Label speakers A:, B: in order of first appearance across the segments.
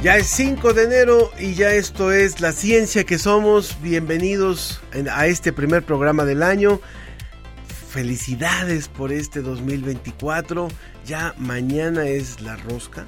A: Ya es 5 de enero y ya esto es la ciencia que somos. Bienvenidos a este primer programa del año. Felicidades por este 2024. Ya mañana es la rosca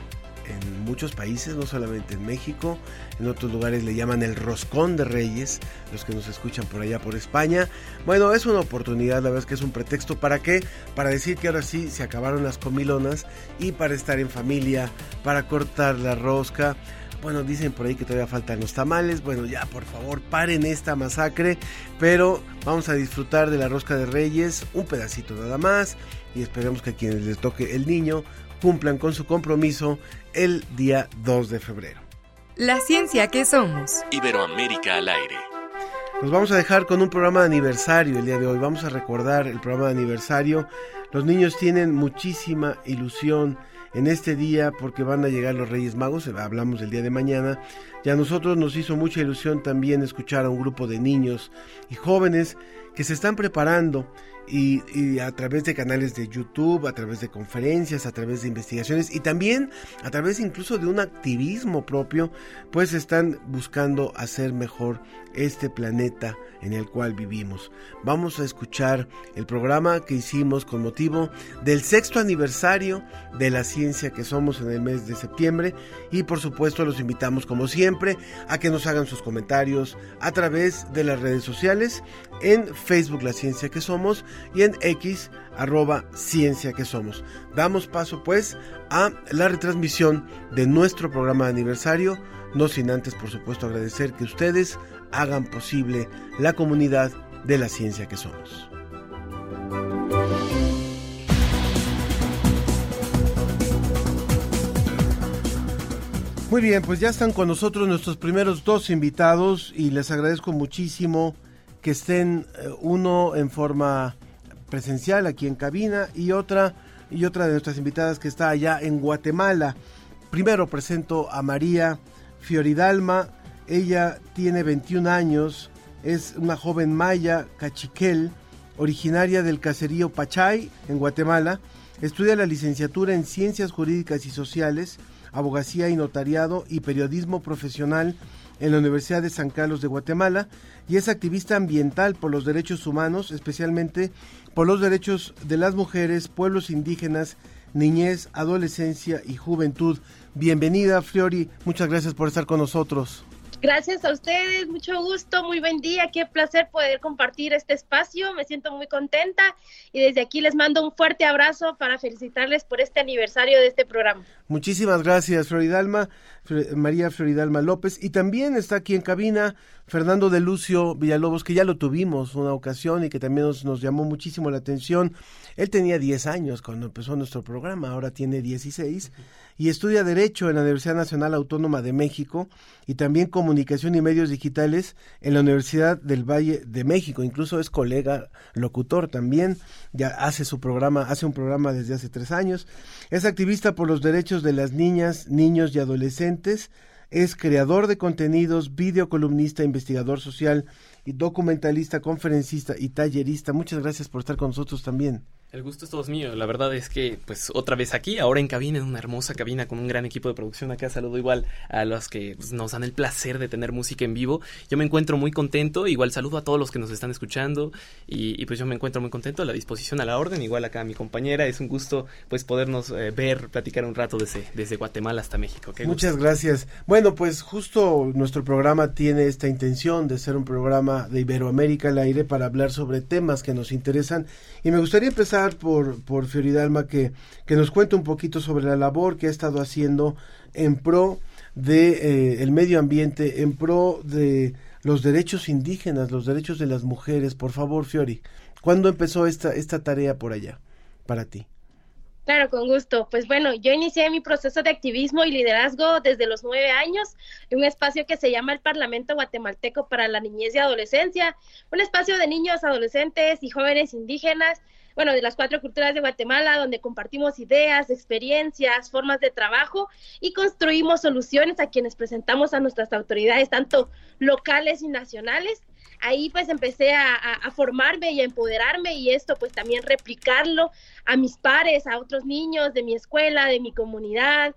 A: en muchos países, no solamente en México. En otros lugares le llaman el roscón de reyes, los que nos escuchan por allá por España. Bueno, es una oportunidad, la verdad es que es un pretexto para qué? Para decir que ahora sí se acabaron las comilonas y para estar en familia, para cortar la rosca. Bueno, dicen por ahí que todavía faltan los tamales. Bueno, ya por favor paren esta masacre. Pero vamos a disfrutar de la rosca de reyes, un pedacito nada más. Y esperemos que a quienes les toque el niño cumplan con su compromiso el día 2 de febrero.
B: La ciencia que somos.
C: Iberoamérica al aire.
A: Nos vamos a dejar con un programa de aniversario el día de hoy. Vamos a recordar el programa de aniversario. Los niños tienen muchísima ilusión en este día porque van a llegar los Reyes Magos, hablamos del día de mañana, y a nosotros nos hizo mucha ilusión también escuchar a un grupo de niños y jóvenes que se están preparando y, a través de canales de YouTube, a través de conferencias, a través de investigaciones y también a través incluso de un activismo propio, pues están buscando hacer mejor este planeta en el cual vivimos. Vamos a escuchar el programa que hicimos con motivo del sexto aniversario de la ciencia que somos en el mes de septiembre y por supuesto los invitamos como siempre a que nos hagan sus comentarios a través de las redes sociales en Facebook La Ciencia que Somos y en X arroba ciencia que somos. Damos paso pues a la retransmisión de nuestro programa de aniversario, no sin antes por supuesto agradecer que ustedes hagan posible la comunidad de la ciencia que somos. Muy bien, pues ya están con nosotros nuestros primeros dos invitados y les agradezco muchísimo que estén eh, uno en forma presencial aquí en cabina y otra y otra de nuestras invitadas que está allá en Guatemala. Primero presento a María Fioridalma. Ella tiene 21 años, es una joven maya cachiquel, originaria del caserío Pachay en Guatemala. Estudia la licenciatura en Ciencias Jurídicas y Sociales, Abogacía y Notariado y Periodismo Profesional en la Universidad de San Carlos de Guatemala y es activista ambiental por los derechos humanos, especialmente por los derechos de las mujeres, pueblos indígenas, niñez, adolescencia y juventud. Bienvenida, Fiori. Muchas gracias por estar con nosotros.
D: Gracias a ustedes, mucho gusto, muy buen día, qué placer poder compartir este espacio, me siento muy contenta y desde aquí les mando un fuerte abrazo para felicitarles por este aniversario de este programa.
A: Muchísimas gracias, Floridalma, María Floridalma López, y también está aquí en cabina Fernando de Lucio Villalobos, que ya lo tuvimos una ocasión y que también nos, nos llamó muchísimo la atención. Él tenía 10 años cuando empezó nuestro programa, ahora tiene 16 y estudia Derecho en la Universidad Nacional Autónoma de México y también Comunicación y Medios Digitales en la Universidad del Valle de México. Incluso es colega locutor también, ya hace su programa, hace un programa desde hace tres años. Es activista por los derechos de las niñas, niños y adolescentes. Es creador de contenidos, videocolumnista, investigador social y documentalista, conferencista y tallerista. Muchas gracias por estar con nosotros también.
E: El gusto es todo mío. La verdad es que, pues, otra vez aquí, ahora en cabina, en una hermosa cabina con un gran equipo de producción. Acá saludo igual a los que pues, nos dan el placer de tener música en vivo. Yo me encuentro muy contento. Igual saludo a todos los que nos están escuchando. Y, pues yo me encuentro muy contento a la disposición, a la orden. Igual acá a mi compañera. Es un gusto, pues, podernos eh, ver, platicar un rato desde, desde Guatemala hasta México.
A: Muchas gracias. Bueno, pues justo nuestro programa tiene esta intención de ser un programa de Iberoamérica al aire para hablar sobre temas que nos interesan. Y me gustaría empezar por, por Fioridalma que, que nos cuente un poquito sobre la labor que ha estado haciendo en pro de eh, el medio ambiente en pro de los derechos indígenas, los derechos de las mujeres. Por favor, Fiori, ¿cuándo empezó esta, esta tarea por allá para ti?
D: Claro, con gusto. Pues bueno, yo inicié mi proceso de activismo y liderazgo desde los nueve años en un espacio que se llama el Parlamento Guatemalteco para la Niñez y Adolescencia, un espacio de niños, adolescentes y jóvenes indígenas bueno, de las cuatro culturas de Guatemala, donde compartimos ideas, experiencias, formas de trabajo y construimos soluciones a quienes presentamos a nuestras autoridades, tanto locales y nacionales. Ahí pues empecé a, a, formarme y a empoderarme y esto pues también replicarlo a mis pares, a otros niños de mi escuela, de mi comunidad,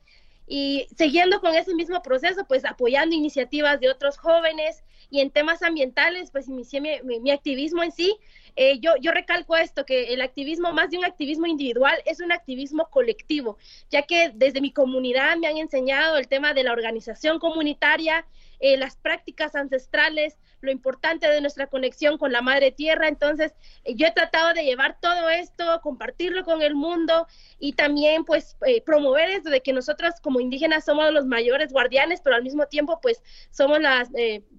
D: y siguiendo con ese mismo proceso, pues apoyando iniciativas de otros jóvenes y en temas ambientales, pues inicié mi, mi, activismo en sí. Eh, yo, yo recalco esto, que el activismo, más de un activismo individual, es un activismo colectivo, ya que desde mi comunidad me han enseñado el tema de la organización comunitaria, eh, las prácticas ancestrales, lo importante de nuestra conexión con la madre tierra. Entonces, eh, yo he tratado de llevar todo esto, compartirlo con el mundo y también pues promover esto de que nosotros como indígenas somos los mayores guardianes, pero al mismo tiempo pues somos las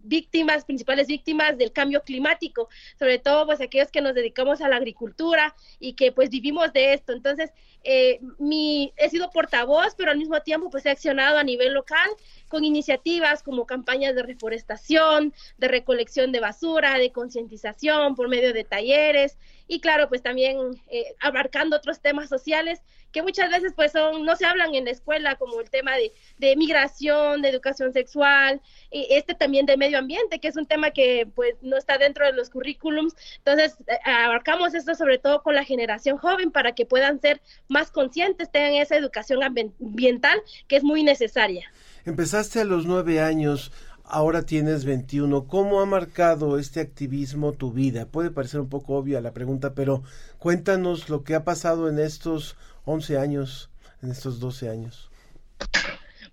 D: víctimas, principales víctimas del cambio climático, sobre todo pues aquellos que nos dedicamos a la agricultura y que pues vivimos de esto. Entonces, mi, he sido portavoz, pero al mismo tiempo pues he accionado a nivel local con iniciativas como campañas de reforestación, de recolección de basura, de concientización por medio de talleres y claro, pues también eh, abarcando otros temas sociales que muchas veces pues son, no se hablan en la escuela como el tema de, de migración, de educación sexual, y este también de medio ambiente, que es un tema que pues no está dentro de los currículums. Entonces, eh, abarcamos esto sobre todo con la generación joven para que puedan ser más conscientes, tengan esa educación ambiental que es muy necesaria.
A: Empezaste a los nueve años, ahora tienes 21. ¿Cómo ha marcado este activismo tu vida? Puede parecer un poco obvia la pregunta, pero cuéntanos lo que ha pasado en estos 11 años, en estos 12 años.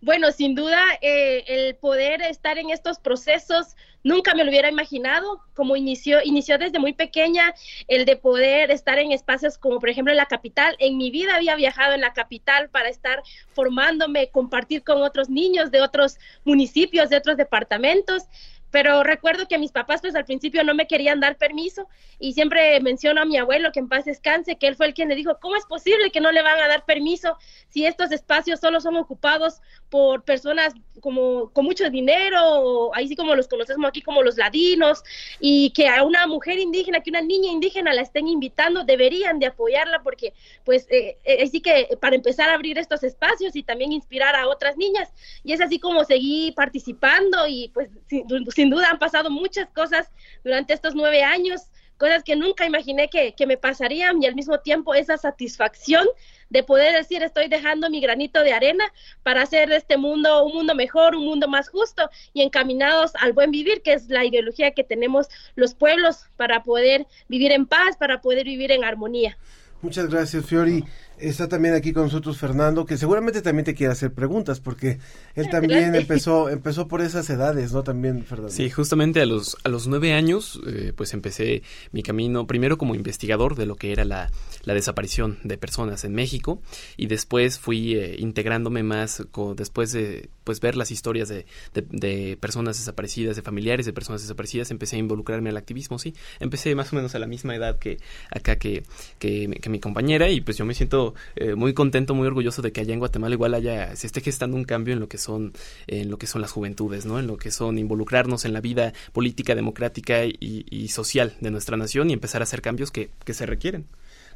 D: Bueno, sin duda, eh, el poder estar en estos procesos nunca me lo hubiera imaginado, como inició, inició desde muy pequeña el de poder estar en espacios como por ejemplo en la capital. En mi vida había viajado en la capital para estar formándome, compartir con otros niños de otros municipios, de otros departamentos pero recuerdo que mis papás pues al principio no me querían dar permiso y siempre menciono a mi abuelo que en paz descanse, que él fue el quien le dijo, ¿cómo es posible que no le van a dar permiso si estos espacios solo son ocupados por personas como con mucho dinero, ahí sí como los conocemos aquí como los ladinos, y que a una mujer indígena, que una niña indígena la estén invitando, deberían de apoyarla porque pues eh, eh así que para empezar a abrir estos espacios y también inspirar a otras niñas, y es así como seguí participando y pues sin duda han pasado muchas cosas durante estos nueve años, cosas que nunca imaginé que, me pasarían y al mismo tiempo esa satisfacción de poder decir estoy dejando mi granito de arena para hacer de este mundo un mundo mejor, un mundo más justo y encaminados al buen vivir, que es la ideología que tenemos los pueblos para poder vivir en paz, para poder vivir en armonía.
A: Muchas gracias, Fiori. Está también aquí con nosotros Fernando, que seguramente también te quiere hacer preguntas, porque él también empezó, empezó por esas edades, ¿no? También, Fernando.
E: Sí, justamente a los, a los nueve años, eh, pues empecé mi camino primero como investigador de lo que era la, la desaparición de personas en México, y después fui eh, integrándome más, con, después de pues ver las historias de, de, personas desaparecidas, de familiares de personas desaparecidas, empecé a involucrarme al activismo, sí. Empecé más o menos a la misma edad que acá que, que, que mi compañera, y pues yo me siento eh, muy contento, muy orgulloso de que allá en Guatemala igual haya, se esté gestando un cambio en lo que son, en lo que son las juventudes, ¿no? En lo que son involucrarnos en la vida política, democrática y, social de nuestra nación y empezar a hacer cambios que, se requieren.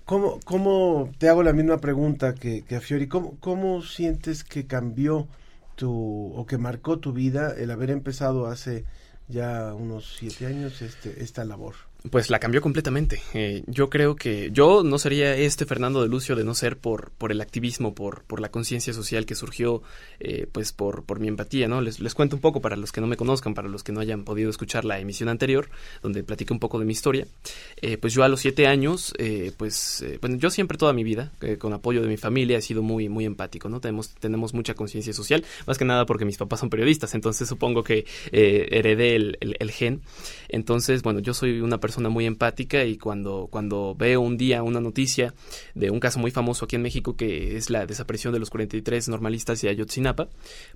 A: ¿Cómo, ¿Cómo, te hago la misma pregunta que, que a Fiori, ¿cómo, cómo sientes que cambió tu, o que marcó tu vida el haber empezado hace ya unos siete años este, esta labor?
E: Pues la cambió completamente. Eh, yo creo que yo no sería este Fernando de Lucio de no ser por, por el activismo, por, por la conciencia social que surgió, eh, pues por, por mi empatía, ¿no? Les, les cuento un poco para los que no me conozcan, para los que no hayan podido escuchar la emisión anterior, donde platiqué un poco de mi historia. Eh, pues yo a los siete años, pues, bueno, yo siempre toda mi vida, con apoyo de mi familia, he sido muy, muy empático, ¿no? Tenemos, tenemos mucha conciencia social, más que nada porque mis papás son periodistas, entonces supongo que heredé el, el, el gen. Entonces, bueno, yo soy una persona persona muy empática y cuando, cuando veo un día una noticia de un caso muy famoso aquí en México que es la desaparición de los 43 normalistas de Ayotzinapa,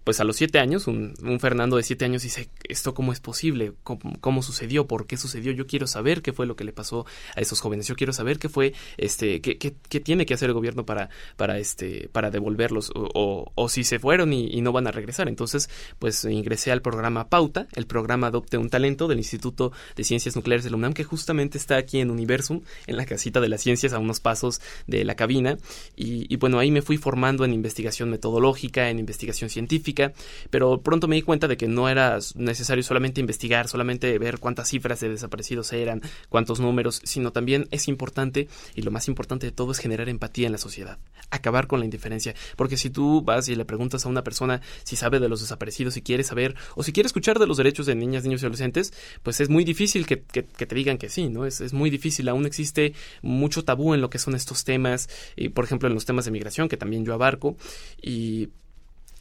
E: pues a los siete años, un, Fernando de siete años dice, ¿esto cómo es posible? ¿Cómo, sucedió? ¿Por qué sucedió? Yo quiero saber qué fue lo que le pasó a esos jóvenes. Yo quiero saber qué fue, este, qué, qué, tiene que hacer el gobierno para, para, este, para devolverlos o, o, si se fueron y, y no van a regresar. Entonces, pues ingresé al programa Pauta, el programa Adopte un Talento del Instituto de Ciencias Nucleares de la UNAM, que justamente está aquí en Universum, en la casita de las ciencias, a unos pasos de la cabina. Y, bueno, ahí me fui formando en investigación metodológica, en investigación científica, pero pronto me di cuenta de que no era necesario solamente investigar, solamente ver cuántas cifras de desaparecidos eran, cuántos números, sino también es importante, y lo más importante de todo es generar empatía en la sociedad, acabar con la indiferencia, porque si tú vas y le preguntas a una persona si sabe de los desaparecidos, si quiere saber, o si quiere escuchar de los derechos de niñas, niños y adolescentes, pues es muy difícil que, te que sí, ¿no? Es, es, muy difícil, aún existe mucho tabú en lo que son estos temas, y por ejemplo en los temas de migración, que también yo abarco, y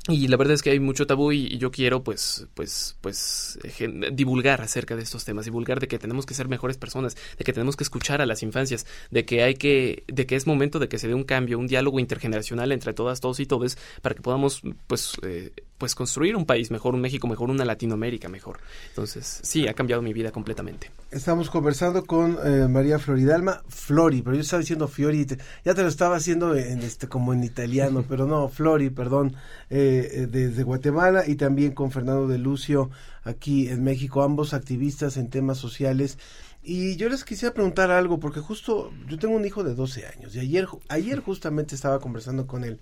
E: y la verdad es que hay mucho tabú y, yo quiero pues pues pues divulgar acerca de estos temas, divulgar de que tenemos que ser mejores personas, de que tenemos que escuchar a las infancias, de que hay que de que es momento de que se dé un cambio, un diálogo intergeneracional entre todas, todos y todos para que podamos pues eh, pues construir un país mejor, un México mejor, una Latinoamérica mejor. Entonces, sí, ha cambiado mi vida completamente.
A: Estamos conversando con eh, María Floridalma, Flori, pero yo estaba diciendo Fiori, ya te lo estaba haciendo en este como en italiano, pero no, Flori, perdón, eh, eh, desde Guatemala y también con Fernando de Lucio aquí en México, ambos activistas en temas sociales. Y yo les quisiera preguntar algo, porque justo yo tengo un hijo de 12 años y ayer, ayer justamente estaba conversando con él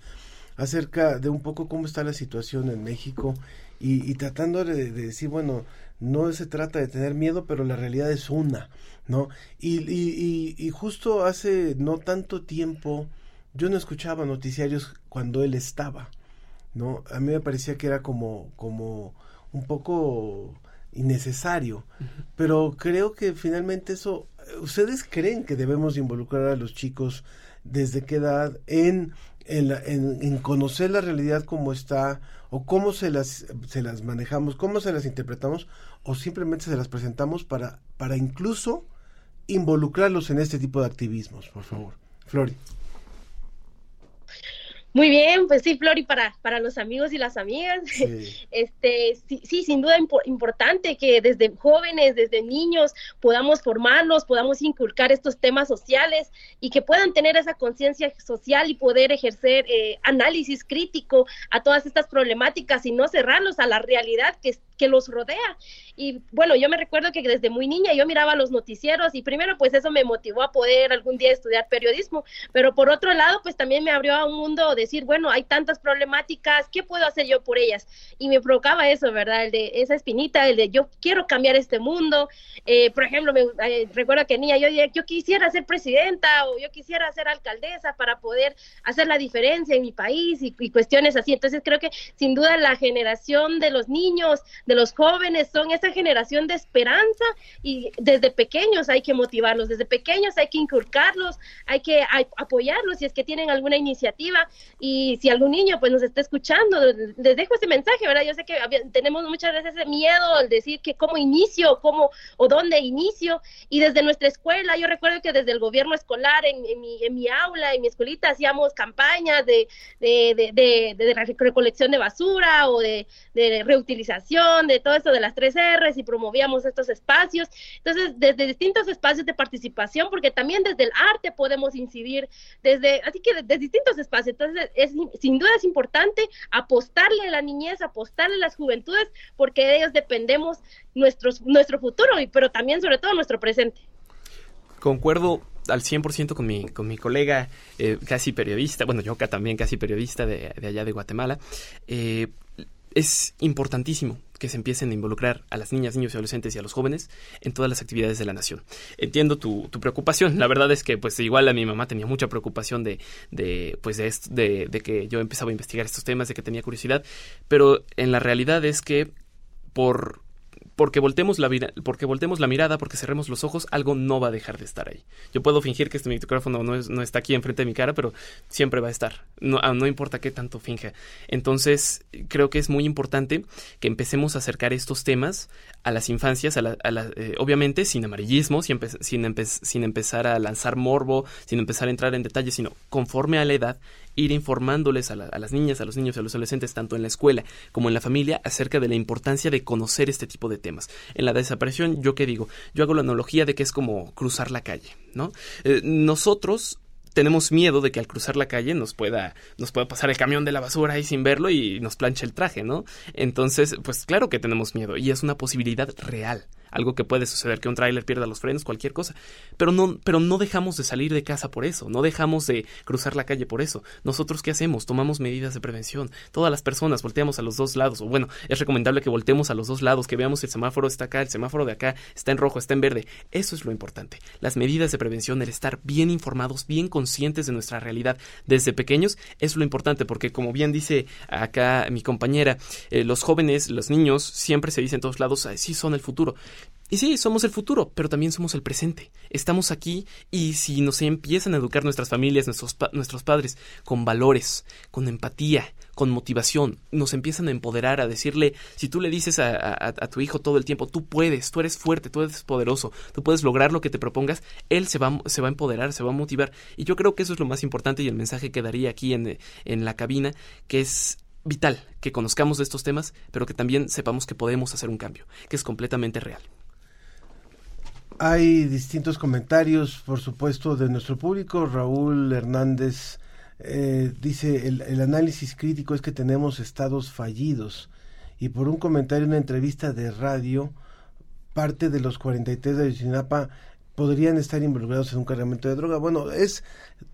A: acerca de un poco cómo está la situación en México y, tratando de, decir, bueno, no se trata de tener miedo, pero la realidad es una, ¿no? Y, y, y, justo hace no tanto tiempo yo no escuchaba noticiarios cuando él estaba, ¿no? A mí me parecía que era como, como un poco innecesario, pero creo que finalmente eso, ¿ustedes creen que debemos involucrar a los chicos desde qué edad en en, conocer la realidad como está o cómo se las, se las manejamos, cómo se las interpretamos o simplemente se las presentamos para, para incluso involucrarlos en este tipo de activismos, por favor. Flori.
D: Muy bien, pues sí, Flori, para, para los amigos y las amigas, este, sí, sin duda importante que desde jóvenes, desde niños, podamos formarnos, podamos inculcar estos temas sociales y que puedan tener esa conciencia social y poder ejercer eh, análisis crítico a todas estas problemáticas y no cerrarnos a la realidad que, que los rodea. Y bueno, yo me recuerdo que desde muy niña yo miraba los noticieros y primero pues eso me motivó a poder algún día estudiar periodismo, pero por otro lado pues también me abrió a un mundo decir, bueno, hay tantas problemáticas, ¿qué puedo hacer yo por ellas? Y me provocaba eso, ¿verdad? El de esa espinita, el de yo quiero cambiar este mundo. Eh, por ejemplo, me eh, recuerdo que niña yo, yo quisiera ser presidenta o yo quisiera ser alcaldesa para poder hacer la diferencia en mi país y, y cuestiones así. Entonces creo que sin duda la generación de los niños, de los jóvenes, son esa generación de esperanza y desde pequeños hay que motivarlos, desde pequeños hay que inculcarlos, hay que apoyarlos si es que tienen alguna iniciativa y si algún niño pues nos está escuchando, les dejo ese mensaje, ¿verdad? Yo sé que tenemos muchas veces ese miedo al decir que cómo inicio, cómo o dónde inicio y desde nuestra escuela, yo recuerdo que desde el gobierno escolar en, mi, en mi aula, en mi escuelita hacíamos campañas de, de, de, de recolección de basura o de, reutilización, de todo eso de las tres R y promovíamos estos espacios. Entonces, desde distintos espacios de participación, porque también desde el arte podemos incidir, desde, así que desde distintos espacios. Entonces, es, sin duda es importante apostarle a la niñez, apostarle a las juventudes, porque de ellos dependemos nuestros, nuestro futuro, pero también sobre todo nuestro presente.
E: Concuerdo al 100% con mi, con mi colega, eh, casi periodista, bueno, yo también casi periodista de, de allá de Guatemala. Eh, es importantísimo que se empiecen a involucrar a las niñas, niños y adolescentes y a los jóvenes en todas las actividades de la nación. Entiendo tu, preocupación. La verdad es que, pues, igual a mi mamá tenía mucha preocupación de, de pues, de, de, que yo empezaba a investigar estos temas, de que tenía curiosidad, pero en la realidad es que por porque voltemos la, porque voltemos la mirada, porque cerremos los ojos, algo no va a dejar de estar ahí. Yo puedo fingir que este micrófono no, está aquí enfrente de mi cara, pero siempre va a estar. No, ah, no importa qué tanto finja. Entonces, creo que es muy importante que empecemos a acercar estos temas a las infancias, a la, eh, obviamente sin amarillismo, sin, sin empezar a lanzar morbo, sin empezar a entrar en detalles, sino conforme a la edad ir informándoles a, las niñas, a los niños a los adolescentes, tanto en la escuela como en la familia, acerca de la importancia de conocer este tipo de temas. En la desaparición, ¿yo qué digo? Yo hago la analogía de que es como cruzar la calle, ¿no? Eh, nosotros tenemos miedo de que al cruzar la calle nos pueda, nos pueda pasar el camión de la basura ahí sin verlo y nos planche el traje, ¿no? Entonces, pues claro que tenemos miedo y es una posibilidad real algo que puede suceder, que un tráiler pierda los frenos, cualquier cosa. Pero no, pero no dejamos de salir de casa por eso, no dejamos de cruzar la calle por eso. Nosotros qué hacemos? Tomamos medidas de prevención. Todas las personas volteamos a los dos lados, o bueno, es recomendable que volteemos a los dos lados, que veamos si el semáforo está acá, el semáforo de acá está en rojo, está en verde. Eso es lo importante. Las medidas de prevención, el estar bien informados, bien conscientes de nuestra realidad desde pequeños, es lo importante, porque como bien dice acá mi compañera, eh, los jóvenes, los niños, siempre se dicen en todos lados, sí son el futuro. Y sí, somos el futuro, pero también somos el presente. Estamos aquí y si nos empiezan a educar nuestras familias, nuestros, nuestros padres, con valores, con empatía, con motivación, nos empiezan a empoderar, a decirle, si tú le dices a, tu hijo todo el tiempo, tú puedes, tú eres fuerte, tú eres poderoso, tú puedes lograr lo que te propongas, él se va, se va a empoderar, se va a motivar. Y yo creo que eso es lo más importante y el mensaje que daría aquí en, en la cabina, que es vital que conozcamos de estos temas, pero que también sepamos que podemos hacer un cambio, que es completamente real.
A: Hay distintos comentarios, por supuesto, de nuestro público. Raúl Hernández eh, dice, el, el, análisis crítico es que tenemos estados fallidos. Y por un comentario en una entrevista de radio, parte de los 43 de Ayotzinapa podrían estar involucrados en un cargamento de droga. Bueno, es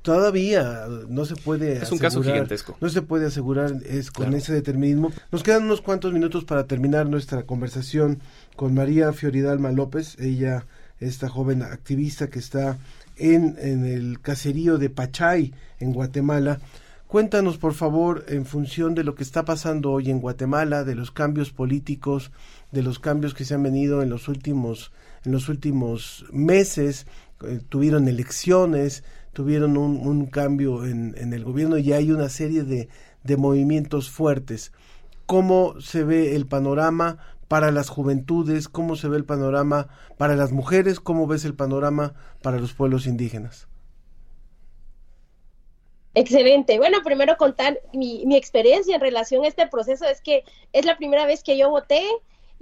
A: todavía no se puede
E: es un caso gigantesco.
A: No se puede asegurar es con ese determinismo. Nos quedan unos cuantos minutos para terminar nuestra conversación con María Fioridalma López. Ella esta joven activista que está en, en el caserío de Pachay, en Guatemala. Cuéntanos, por favor, en función de lo que está pasando hoy en Guatemala, de los cambios políticos, de los cambios que se han venido en los últimos, en los últimos meses, eh, tuvieron elecciones, tuvieron un, un cambio en, en, el gobierno y hay una serie de, de movimientos fuertes. ¿Cómo se ve el panorama? Para las juventudes, cómo se ve el panorama para las mujeres, cómo ves el panorama para los pueblos indígenas.
D: Excelente. Bueno, primero contar mi, mi, experiencia en relación a este proceso es que es la primera vez que yo voté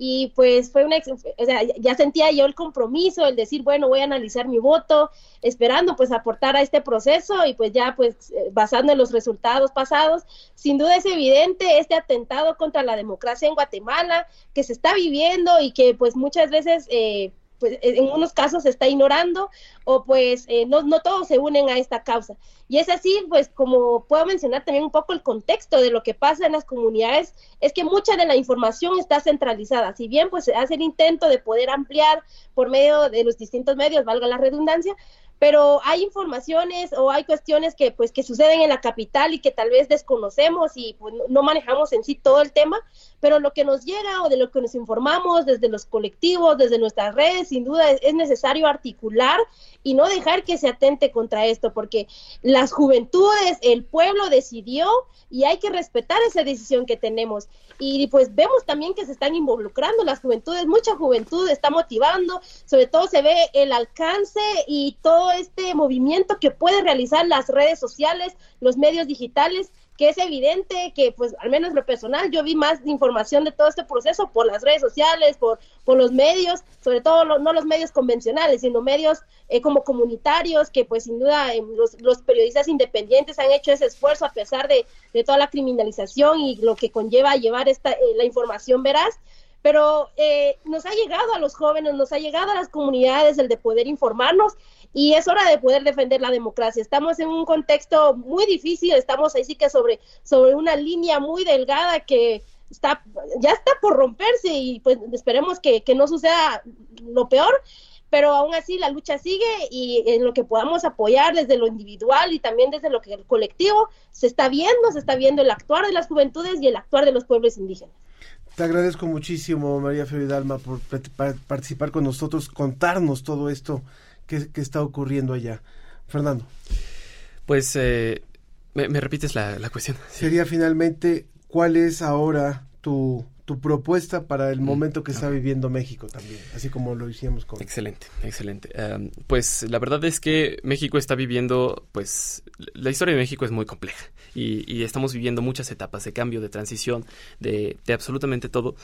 D: y pues fue una, o sea, ya sentía yo el compromiso, el decir, bueno, voy a analizar mi voto, esperando pues aportar a este proceso y pues ya pues eh, basando en los resultados pasados, sin duda es evidente este atentado contra la democracia en Guatemala que se está viviendo y que pues muchas veces... Eh, pues en unos casos se está ignorando o pues eh, no, no todos se unen a esta causa. Y es así, pues como puedo mencionar también un poco el contexto de lo que pasa en las comunidades, es que mucha de la información está centralizada. Si bien pues se hace el intento de poder ampliar por medio de los distintos medios, valga la redundancia, pero hay informaciones o hay cuestiones que pues que suceden en la capital y que tal vez desconocemos y pues no manejamos en sí todo el tema, pero lo que nos llega o de lo que nos informamos desde los colectivos, desde nuestras redes, sin duda es, necesario articular y no dejar que se atente contra esto, porque las juventudes, el pueblo decidió y hay que respetar esa decisión que tenemos. Y pues vemos también que se están involucrando las juventudes, mucha juventud está motivando, sobre todo se ve el alcance y todo este movimiento que puede realizar las redes sociales, los medios digitales, que es evidente que, pues, al menos lo personal, yo vi más información de todo este proceso por las redes sociales, por, por los medios, sobre todo no los medios convencionales, sino medios eh, como comunitarios, que pues sin duda eh, los, los, periodistas independientes han hecho ese esfuerzo a pesar de, de toda la criminalización y lo que conlleva llevar esta, eh, la información veraz. Pero eh, nos ha llegado a los jóvenes, nos ha llegado a las comunidades el de poder informarnos y es hora de poder defender la democracia. Estamos en un contexto muy difícil, estamos ahí sí que sobre, sobre una línea muy delgada que está, ya está por romperse y pues esperemos que, que no suceda lo peor, pero aún así la lucha sigue y en lo que podamos apoyar desde lo individual y también desde lo que el colectivo se está viendo, se está viendo el actuar de las juventudes y el actuar de los pueblos indígenas.
A: Te agradezco muchísimo, María Dalma, por participar con nosotros, contarnos todo esto que, está ocurriendo allá. Fernando.
E: Pues, eh, me, repites la, cuestión?
A: Sería finalmente, ¿cuál es ahora tu, tu propuesta para el mm, momento que está viviendo México también, así como lo hicimos con...
E: Excelente, excelente. pues la verdad es que México está viviendo, pues la historia de México es muy compleja y, estamos viviendo muchas etapas de cambio, de transición, de, de absolutamente todo.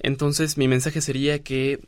E: Entonces mi mensaje sería que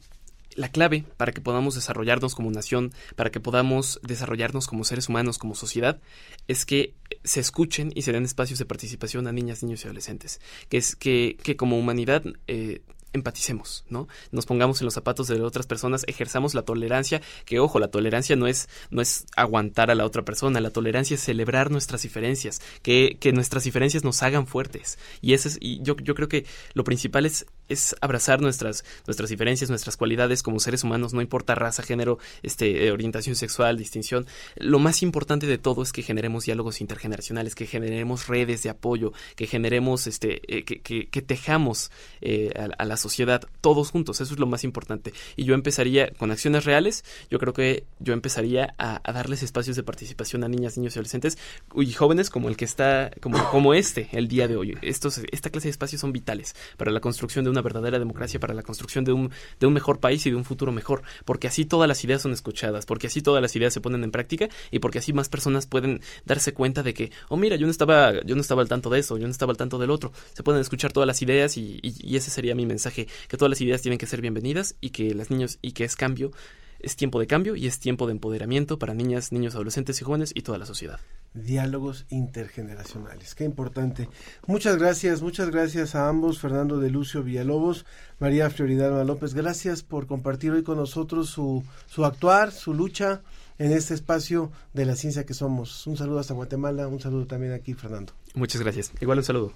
E: la clave para que podamos desarrollarnos como nación, para que podamos desarrollarnos como seres humanos, como sociedad, es que se escuchen y se den espacios de participación a niñas, niños y adolescentes. Que es que, que como humanidad eh, empaticemos, ¿no? Nos pongamos en los zapatos de otras personas, ejerzamos la tolerancia, que ojo, la tolerancia no es, no es aguantar a la otra persona, la tolerancia es celebrar nuestras diferencias, que, que nuestras diferencias nos hagan fuertes. Y ese es, y yo, yo creo que lo principal es es abrazar nuestras, nuestras diferencias, nuestras cualidades como seres humanos, no importa raza, género, este, eh, orientación sexual, distinción. Lo más importante de todo es que generemos diálogos intergeneracionales, que generemos redes de apoyo, que generemos, este, eh, que, que, tejamos eh, a, la sociedad todos juntos. Eso es lo más importante. Y yo empezaría con acciones reales. Yo creo que yo empezaría a, darles espacios de participación a niñas, niños y adolescentes y jóvenes como el que está, como, como este, el día de hoy. Estos, esta clase de espacios son vitales para la construcción de una verdadera democracia para la construcción de un, de un mejor país y de un futuro mejor, porque así todas las ideas son escuchadas, porque así todas las ideas se ponen en práctica y porque así más personas pueden darse cuenta de que, oh mira, yo no estaba, yo no estaba al tanto de eso, yo no estaba al tanto del otro. Se pueden escuchar todas las ideas y, y ese sería mi mensaje, que todas las ideas tienen que ser bienvenidas y que las niños y que es cambio es tiempo de cambio y es tiempo de empoderamiento para niñas, niños, adolescentes y jóvenes y toda la sociedad
A: diálogos intergeneracionales. Qué importante. Muchas gracias, muchas gracias a ambos, Fernando de Lucio Villalobos, María Floridana López. Gracias por compartir hoy con nosotros su, su actuar, su lucha en este espacio de la ciencia que somos. Un saludo hasta Guatemala, un saludo también aquí, Fernando.
E: Muchas gracias. Igual un saludo.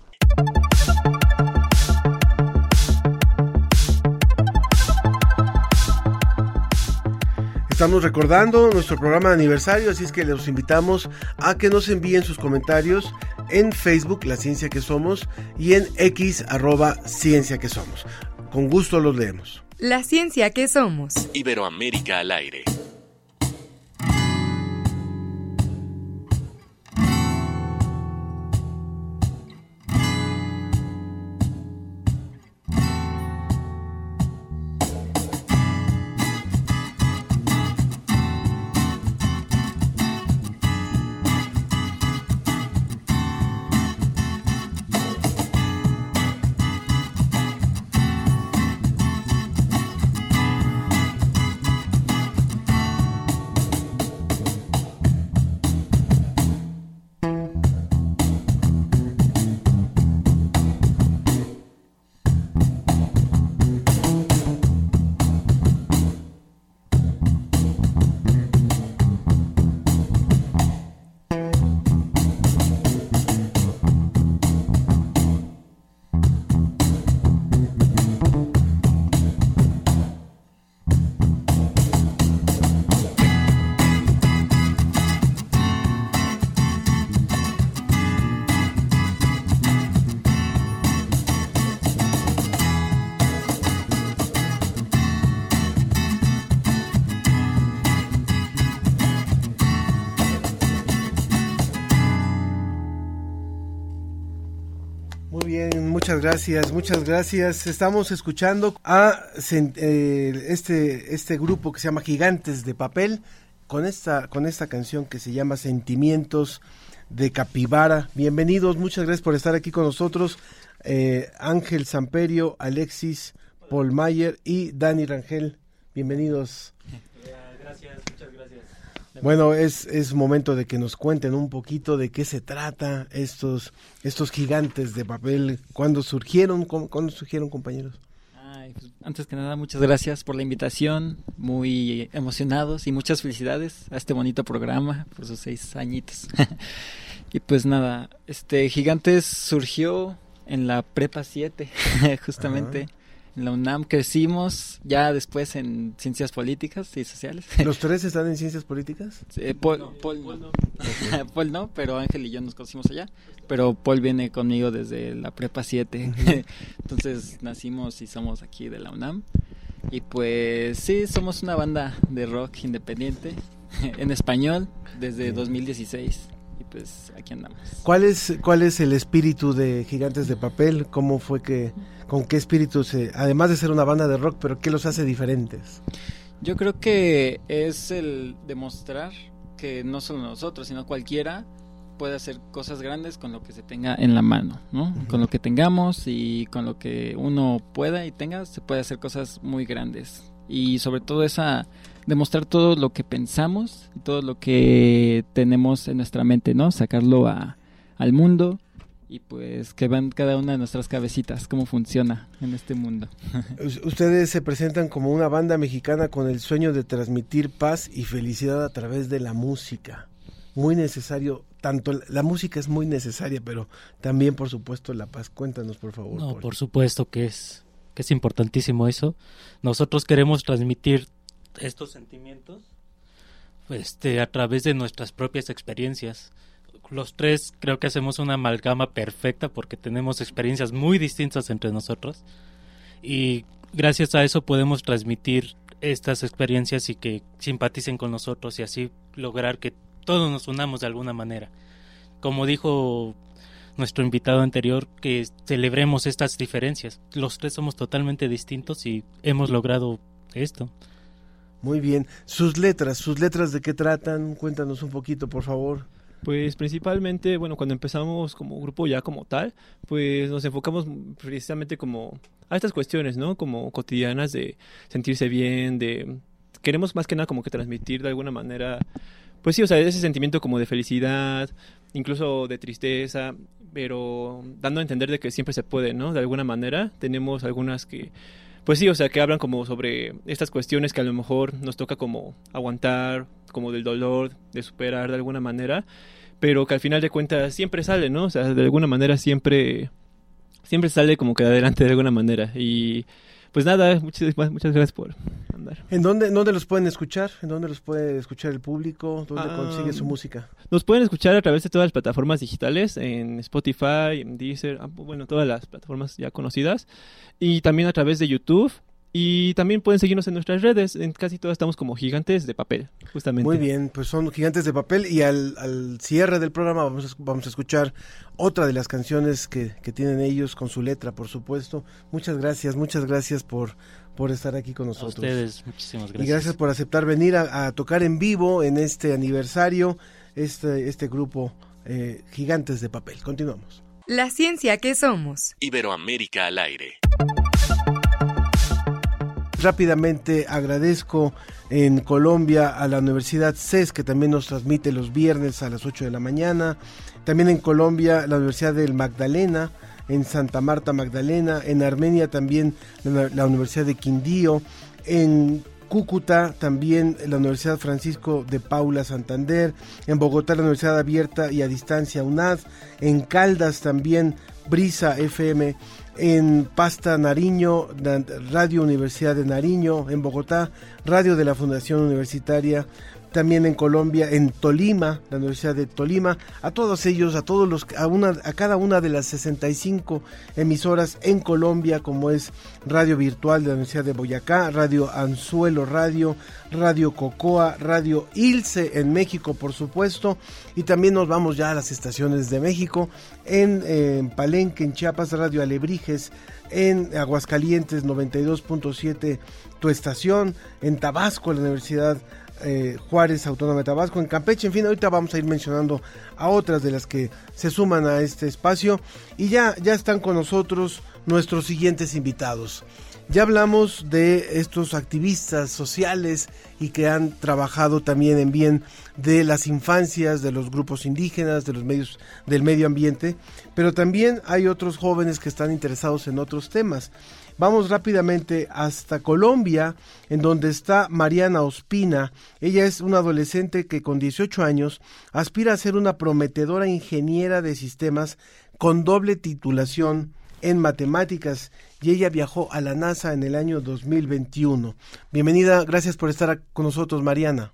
A: Estamos recordando nuestro programa de aniversario, así es que los invitamos a que nos envíen sus comentarios en Facebook, La Ciencia que Somos, y en X, arroba Ciencia que Somos. Con gusto los leemos.
B: La Ciencia que Somos.
C: Iberoamérica al aire.
A: Muchas gracias, muchas gracias. Estamos escuchando a eh, este, este grupo que se llama Gigantes de Papel con esta, con esta canción que se llama Sentimientos de Capibara. Bienvenidos, muchas gracias por estar aquí con nosotros. Eh, Ángel Samperio, Alexis Mayer y Dani Rangel. Bienvenidos. Gracias. Bueno, es, es momento de que nos cuenten un poquito de qué se trata estos, estos gigantes de papel, cuándo surgieron, cuándo surgieron compañeros.
F: Pues, antes que nada, muchas gracias por la invitación, muy emocionados y muchas felicidades a este bonito programa por sus seis añitos. y pues nada, este Gigantes surgió en la Prepa 7, justamente. En la UNAM crecimos ya después en ciencias políticas y sociales.
A: ¿Los tres están en ciencias políticas?
F: Sí, Paul, no, Paul, Paul, no. Paul no, pero Ángel y yo nos conocimos allá. Pero Paul viene conmigo desde la prepa 7. Entonces nacimos y somos aquí de la UNAM. Y pues sí, somos una banda de rock independiente en español desde 2016 y pues aquí andamos.
A: ¿Cuál es cuál es el espíritu de Gigantes de Papel? ¿Cómo fue que con qué espíritu se además de ser una banda de rock, pero qué los hace diferentes?
F: Yo creo que es el demostrar que no solo nosotros, sino cualquiera puede hacer cosas grandes con lo que se tenga en la mano, ¿no? Uh -huh. Con lo que tengamos y con lo que uno pueda y tenga, se puede hacer cosas muy grandes. Y sobre todo esa demostrar todo lo que pensamos y todo lo que tenemos en nuestra mente, ¿no? Sacarlo a, al mundo y pues que van cada una de nuestras cabecitas, cómo funciona en este mundo.
A: Ustedes se presentan como una banda mexicana con el sueño de transmitir paz y felicidad a través de la música. Muy necesario tanto la música es muy necesaria, pero también por supuesto la paz. Cuéntanos, por favor.
G: No, por, por supuesto que es es importantísimo eso. Nosotros queremos transmitir estos sentimientos este a través de nuestras propias experiencias. Los tres creo que hacemos una amalgama perfecta porque tenemos experiencias muy distintas entre nosotros y gracias a eso podemos transmitir estas experiencias y que simpaticen con nosotros y así lograr que todos nos unamos de alguna manera. Como dijo nuestro invitado anterior, que celebremos estas diferencias. Los tres somos totalmente distintos y hemos logrado esto.
A: Muy bien. Sus letras, sus letras de qué tratan, cuéntanos un poquito, por favor.
H: Pues principalmente, bueno, cuando empezamos como grupo ya como tal, pues nos enfocamos precisamente como a estas cuestiones, ¿no? Como cotidianas de sentirse bien, de queremos más que nada como que transmitir de alguna manera pues sí, o sea, ese sentimiento como de felicidad, incluso de tristeza, pero dando a entender de que siempre se puede, ¿no? De alguna manera, tenemos algunas que, pues sí, o sea, que hablan como sobre estas cuestiones que a lo mejor nos toca como aguantar, como del dolor, de superar de alguna manera, pero que al final de cuentas siempre sale, ¿no? O sea, de alguna manera siempre, siempre sale como que adelante de alguna manera y pues nada, muchas, muchas gracias por andar.
A: ¿En dónde, dónde los pueden escuchar? ¿En dónde los puede escuchar el público? ¿Dónde ah, consigue su música?
H: Nos pueden escuchar a través de todas las plataformas digitales, en Spotify, en Deezer, bueno, todas las plataformas ya conocidas, y también a través de YouTube. Y también pueden seguirnos en nuestras redes, en casi todas estamos como gigantes de papel, justamente.
A: Muy bien, pues son gigantes de papel y al, al cierre del programa vamos a, vamos a escuchar otra de las canciones que, que, tienen ellos con su letra, por supuesto. Muchas gracias, muchas gracias por, por estar aquí con nosotros.
G: A ustedes, muchísimas gracias.
A: Y gracias por aceptar venir a, a tocar en vivo en este aniversario, este, este grupo eh, Gigantes de Papel. Continuamos.
B: La ciencia que somos.
C: Iberoamérica al aire.
A: Rápidamente agradezco en Colombia a la Universidad CES que también nos transmite los viernes a las 8 de la mañana. También en Colombia la Universidad del Magdalena, en Santa Marta Magdalena, en Armenia también la, Universidad de Quindío, en Cúcuta también la Universidad Francisco de Paula Santander, en Bogotá la Universidad Abierta y a Distancia UNAD, en Caldas también Brisa FM, en Pasta Nariño, Radio Universidad de Nariño, en Bogotá, Radio de la Fundación Universitaria, también en Colombia, en Tolima, la Universidad de Tolima, a todos ellos, a todos los, a, una, a cada una de las 65 emisoras en Colombia, como es Radio Virtual de la Universidad de Boyacá, Radio Anzuelo Radio, Radio Cocoa, Radio Ilse en México, por supuesto, y también nos vamos ya a las estaciones de México, en, en Palenque, en Chiapas, Radio Alebrijes, en Aguascalientes 92.7 tu estación, en Tabasco, la Universidad eh, Juárez Autónoma de Tabasco, en Campeche, en fin, ahorita vamos a ir mencionando a otras de las que se suman a este espacio y ya, ya están con nosotros nuestros siguientes invitados. Ya hablamos de estos activistas sociales y que han trabajado también en bien de las infancias, de los grupos indígenas, de los medios del medio ambiente, pero también hay otros jóvenes que están interesados en otros temas. Vamos rápidamente hasta Colombia, en donde está Mariana Ospina. Ella es una adolescente que con 18 años aspira a ser una prometedora ingeniera de sistemas con doble titulación en matemáticas y ella viajó a la NASA en el año 2021. Bienvenida, gracias por estar con nosotros, Mariana.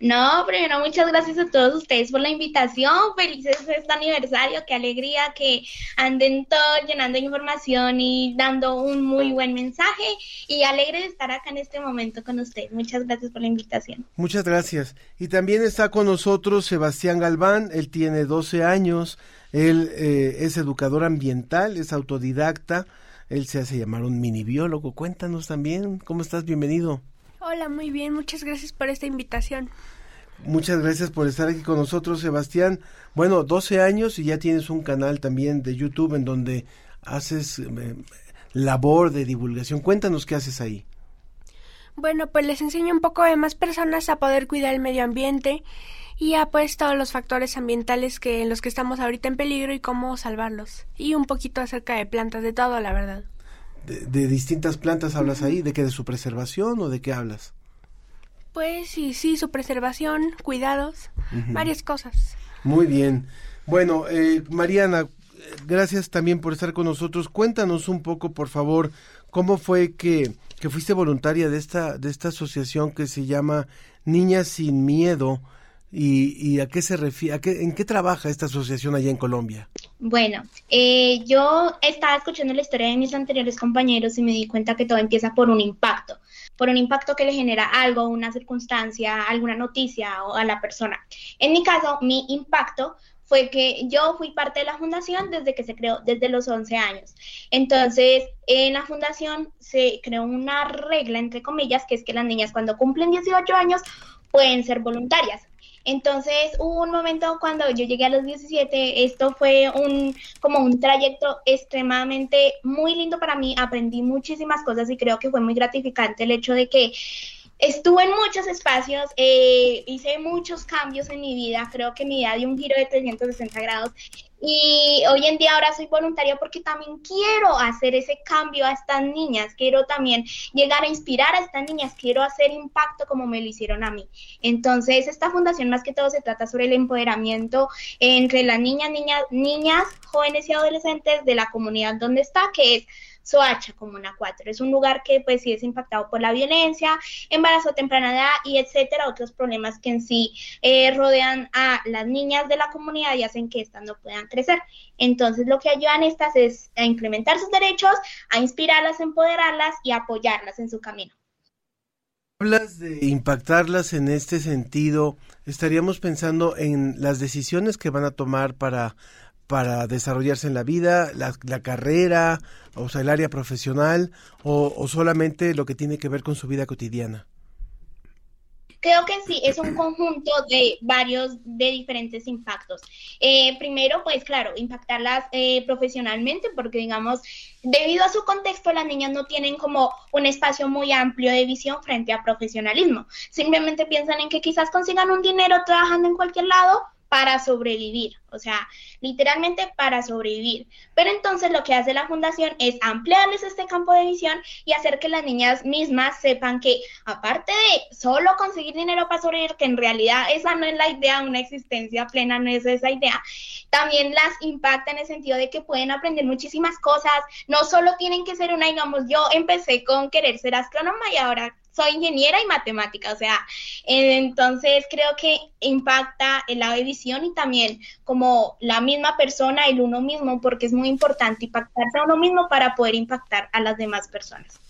I: No, primero muchas gracias a todos ustedes por la invitación. Felices este aniversario, qué alegría que anden todos llenando información y dando un muy buen mensaje. Y alegre de estar acá en este momento con ustedes. Muchas gracias por la invitación.
A: Muchas gracias. Y también está con nosotros Sebastián Galván, él tiene 12 años, él eh, es educador ambiental, es autodidacta, él se hace llamar un mini biólogo. Cuéntanos también, ¿cómo estás? Bienvenido.
J: Hola, muy bien, muchas gracias por esta invitación.
A: Muchas gracias por estar aquí con nosotros, Sebastián. Bueno, 12 años y ya tienes un canal también de YouTube en donde haces eh, labor de divulgación. Cuéntanos qué haces ahí.
J: Bueno, pues les enseño un poco de más personas a poder cuidar el medio ambiente y a pues todos los factores ambientales que en los que estamos ahorita en peligro y cómo salvarlos. Y un poquito acerca de plantas, de todo, la verdad
A: de, distintas plantas hablas ahí? ¿De qué? ¿De su preservación o de qué hablas?
J: Pues sí, sí, su preservación, cuidados, varias cosas.
A: Muy bien. Bueno, eh, Mariana, gracias también por estar con nosotros. Cuéntanos un poco, por favor, cómo fue que, que fuiste voluntaria de esta, de esta asociación que se llama Niñas sin Miedo. ¿Y, y a qué se refiere? ¿En qué trabaja esta asociación allá en Colombia?
I: Bueno, eh, yo estaba escuchando la historia de mis anteriores compañeros y me di cuenta que todo empieza por un impacto, por un impacto que le genera algo, una circunstancia, alguna noticia o a la persona. En mi caso, mi impacto fue que yo fui parte de la fundación desde que se creó, desde los 11 años. Entonces, en la fundación se creó una regla, entre comillas, que es que las niñas cuando cumplen 18 años pueden ser voluntarias. Entonces hubo un momento cuando yo llegué a los 17, esto fue un como un trayecto extremadamente muy lindo para mí, aprendí muchísimas cosas y creo que fue muy gratificante el hecho de que Estuve en muchos espacios, eh, hice muchos cambios en mi vida, creo que mi vida dio un giro de 360 grados. Y hoy en día ahora soy voluntaria porque también quiero hacer ese cambio a estas niñas, quiero también llegar a inspirar a estas niñas, quiero hacer impacto como me lo hicieron a mí. Entonces, esta fundación más que todo se trata sobre el empoderamiento entre las niñas, niñas, niñas, jóvenes y adolescentes de la comunidad donde está, que es Soacha, Comuna 4. Es un lugar que pues sí es impactado por la violencia, embarazo temprana edad y etcétera, otros problemas que en sí eh, rodean a las niñas de la comunidad y hacen que éstas no puedan crecer. Entonces lo que ayudan estas es a implementar sus derechos, a inspirarlas, empoderarlas y apoyarlas en su camino.
A: Hablas de impactarlas en este sentido, estaríamos pensando en las decisiones que van a tomar para para desarrollarse en la vida, la, carrera, o sea, el área profesional, o, solamente lo que tiene que ver con su vida cotidiana?
I: Creo que sí, es un conjunto de varios, de diferentes impactos. Eh, primero, pues claro, impactarlas eh, profesionalmente, porque digamos, debido a su contexto, las niñas no tienen como un espacio muy amplio de visión frente a profesionalismo. Simplemente piensan en que quizás consigan un dinero trabajando en cualquier lado, para sobrevivir, o sea, literalmente para sobrevivir. Pero entonces lo que hace la fundación es ampliarles este campo de visión y hacer que las niñas mismas sepan que aparte de solo conseguir dinero para sobrevivir, que en realidad esa no es la idea, una existencia plena no es esa idea, también las impacta en el sentido de que pueden aprender muchísimas cosas, no solo tienen que ser una, digamos, yo empecé con querer ser astrónoma y ahora soy ingeniera y matemática, o sea, entonces creo que impacta lado de visión y también como la misma persona, el uno mismo, porque es muy importante impactarse a uno mismo para poder impactar a las demás personas.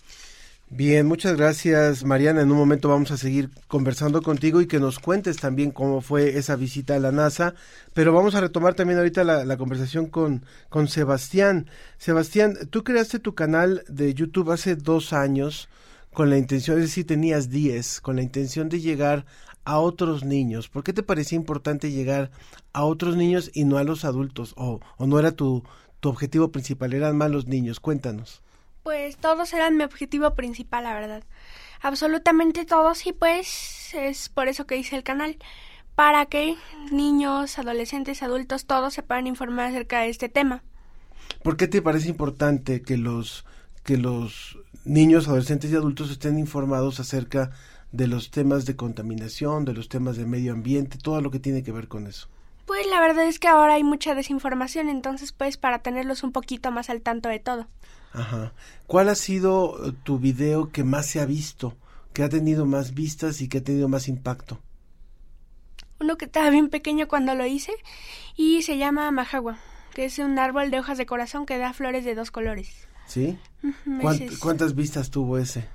A: Bien, muchas gracias Mariana. En un momento vamos a seguir conversando contigo y que nos cuentes también cómo fue esa visita a la NASA, pero vamos a retomar también ahorita la, la conversación con, con Sebastián. Sebastián, tú creaste tu canal de YouTube hace dos años con la intención, es decir, tenías 10, con la intención de llegar a otros niños. ¿Por qué te parecía importante llegar a otros niños y no a los adultos? ¿O, o no era tu, tu objetivo principal? ¿Eran más los niños? Cuéntanos.
J: Pues todos eran mi objetivo principal, la verdad. Absolutamente todos y pues es por eso que hice el canal. Para que niños, adolescentes, adultos, todos se puedan informar acerca de este tema.
A: ¿Por qué te parece importante que los que los niños, adolescentes y adultos estén informados acerca de los temas de contaminación, de los temas de medio ambiente, todo lo que tiene que ver con eso.
J: Pues la verdad es que ahora hay mucha desinformación, entonces pues para tenerlos un poquito más al tanto de todo.
A: Ajá. ¿Cuál ha sido eh, tu video que más se ha visto, que ha tenido más vistas y que ha tenido más impacto?
J: Uno que estaba bien pequeño cuando lo hice y se llama Majagua, que es un árbol de hojas de corazón que da flores de dos colores.
A: ¿Sí?
J: Ujú,
A: ¿Cuánt-
J: ese es-
A: ¿Cuántas vistas tuvo ese?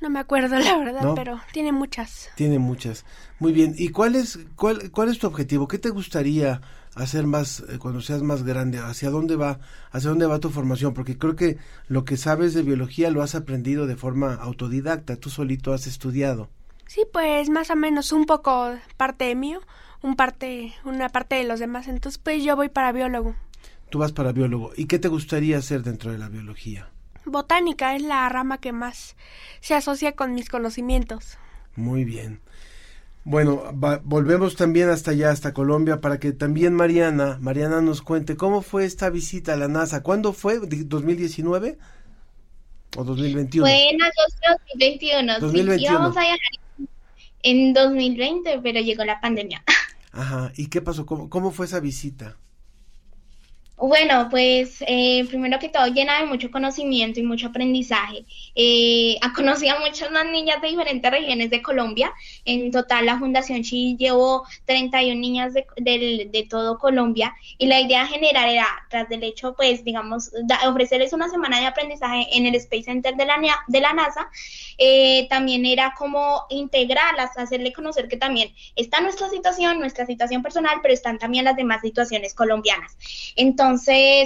J: No me acuerdo la verdad,
A: ¿No?
J: pero tiene muchas.
A: Tiene muchas. Muy bien. ¿Y cuál es, cuál, cuál es tu objetivo? ¿Qué te gustaría hacer más eh, cuando seas más grande? ¿Hacia dónde va, hacia dónde va tu formación? Porque creo que lo que sabes de biología lo has aprendido de forma autodidacta. Tú solito has estudiado.
J: Sí, pues más o menos un poco parte de mío, un parte, una parte de los demás. Entonces, pues yo voy para biólogo.
A: Tú vas para biólogo. ¿Y qué te gustaría hacer dentro de la biología?
J: Botánica es la rama que más se asocia con mis conocimientos.
A: Muy bien. Bueno, va- volvemos también hasta allá, hasta Colombia, para que también Mariana, Mariana nos cuente cómo fue esta visita a la NASA. ¿Cuándo fue? Di- ¿2019 o 2021?
I: Fue en agosto de 2021. sí,
A: 2021.
I: íbamos a viajar en 2020, pero llegó la pandemia.
A: Ajá. ¿Y qué pasó? ¿Cómo, cómo fue esa visita?
I: Bueno, pues eh, primero que todo llena de mucho conocimiento y mucho aprendizaje. Eh, conocí a muchas más niñas de diferentes regiones de Colombia. En total la Fundación Chi llevó 31 niñas de, del- de todo Colombia y la idea general era, tras del hecho, pues digamos, ofrecerles una semana de aprendizaje en el Space Center de la, de la NASA. Eh, también era como integrarlas, hacerle conocer que también está nuestra situación, nuestra situación personal, pero están también las demás situaciones colombianas. Entonces,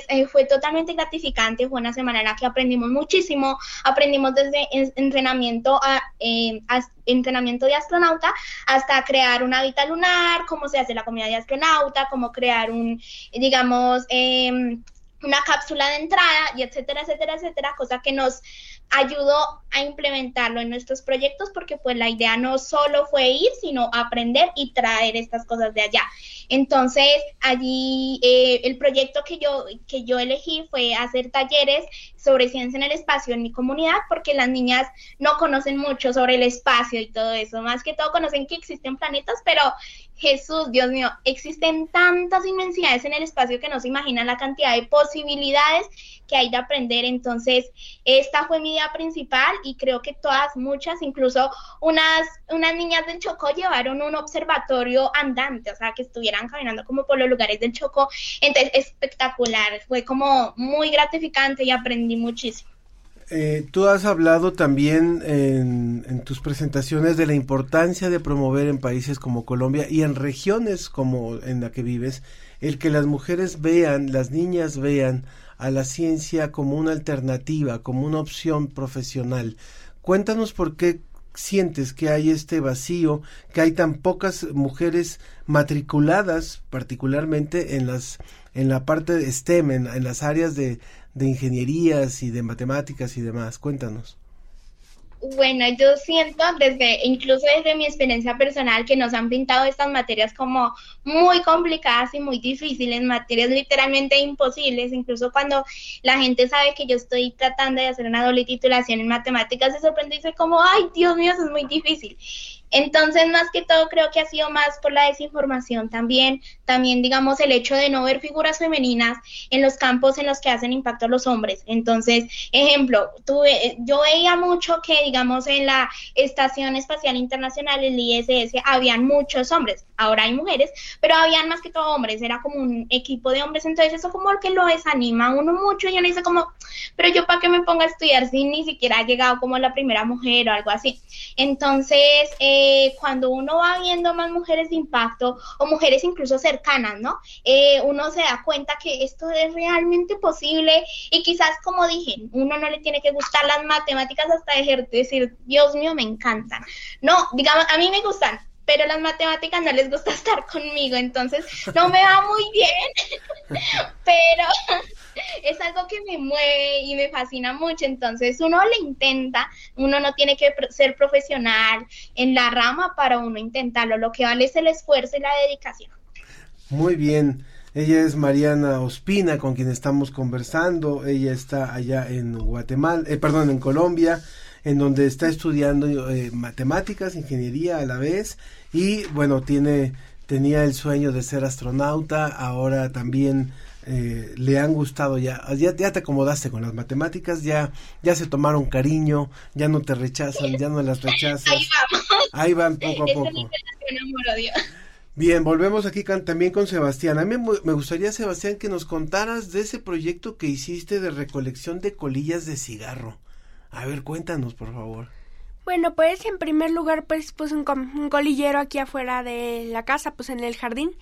I: eh, fue totalmente gratificante, fue una semana en la que aprendimos muchísimo, aprendimos desde en- entrenamiento, a, eh, entrenamiento de astronauta hasta crear una hábitat lunar, cómo se hace la comida de astronauta, cómo crear un, digamos, em, una cápsula de entrada y etcétera, etcétera, etcétera, cosa que nos ayudó a implementarlo en nuestros proyectos porque pues la idea no solo fue ir, sino aprender y traer estas cosas de allá. Entonces, allí eh, el proyecto que yo, que yo elegí fue hacer talleres sobre ciencia en el espacio en mi comunidad, porque las niñas no conocen mucho sobre el espacio y todo eso. Más que todo conocen que existen planetas, pero Jesús, Dios mío, existen tantas inmensidades en el espacio que no se imaginan la cantidad de posibilidades que hay de aprender. Entonces, esta fue mi idea principal y creo que todas, muchas, incluso unas, unas niñas del Chocó llevaron un observatorio andante, o sea, que estuvieran caminando como por los lugares del Chocó. Entonces, espectacular, fue como muy gratificante y aprendí muchísimo.
A: Eh, tú has hablado también en, en tus presentaciones de la importancia de promover en países como Colombia y en regiones como en la que vives, el que las mujeres vean, las niñas vean a la ciencia como una alternativa, como una opción profesional. Cuéntanos por qué sientes que hay este vacío, que hay tan pocas mujeres matriculadas, particularmente en las en la parte de STEM, en, en las áreas de, de ingenierías y de matemáticas y demás. Cuéntanos.
I: Bueno, yo siento desde, incluso desde mi experiencia personal, que nos han pintado estas materias como muy complicadas y muy difíciles, materias literalmente imposibles, incluso cuando la gente sabe que yo estoy tratando de hacer una doble titulación en matemáticas, se sorprende y dice como, ay, Dios mío, eso es muy difícil. Entonces, más que todo, creo que ha sido más por la desinformación también, también, digamos, el hecho de no ver figuras femeninas en los campos en los que hacen impacto los hombres. Entonces, ejemplo, tuve, yo veía mucho que, digamos, en la Estación Espacial Internacional, el ISS, habían muchos hombres, ahora hay mujeres, pero habían más que todo hombres, era como un equipo de hombres, entonces eso como que lo desanima a uno mucho y uno dice como, pero yo para qué me ponga a estudiar si ni siquiera ha llegado como la primera mujer o algo así. Entonces, eh, cuando uno va viendo más mujeres de impacto o mujeres incluso cercanas, ¿no? Eh, uno se da cuenta que esto es realmente posible y quizás, como dije, uno no le tiene que gustar las matemáticas hasta dejar de decir, Dios mío, me encantan. No, digamos, a mí me gustan, pero las matemáticas no les gusta estar conmigo, entonces no me va muy bien, pero es algo que me mueve y me fascina mucho, entonces uno le intenta, uno no tiene que ser profesional en la rama para uno intentarlo, lo que vale es el esfuerzo y la dedicación.
A: Muy bien. Ella es Mariana Ospina, con quien estamos conversando. Ella está allá en Guatemala, eh, perdón, en Colombia, en donde está estudiando eh, matemáticas, ingeniería a la vez. Y bueno, tiene tenía el sueño de ser astronauta, ahora también eh, le han gustado ya, ya, ya te acomodaste con las matemáticas, ya, ya se tomaron cariño, ya no te rechazan, ya no las rechazas.
I: Ahí vamos.
A: Ahí van poco a poco. Bien, volvemos aquí también con Sebastián. A mí me gustaría, Sebastián, que nos contaras de ese proyecto que hiciste de recolección de colillas de cigarro. A ver, cuéntanos, por favor.
J: Bueno, pues en primer lugar, pues puse un, un colillero aquí afuera de la casa, pues en el jardín.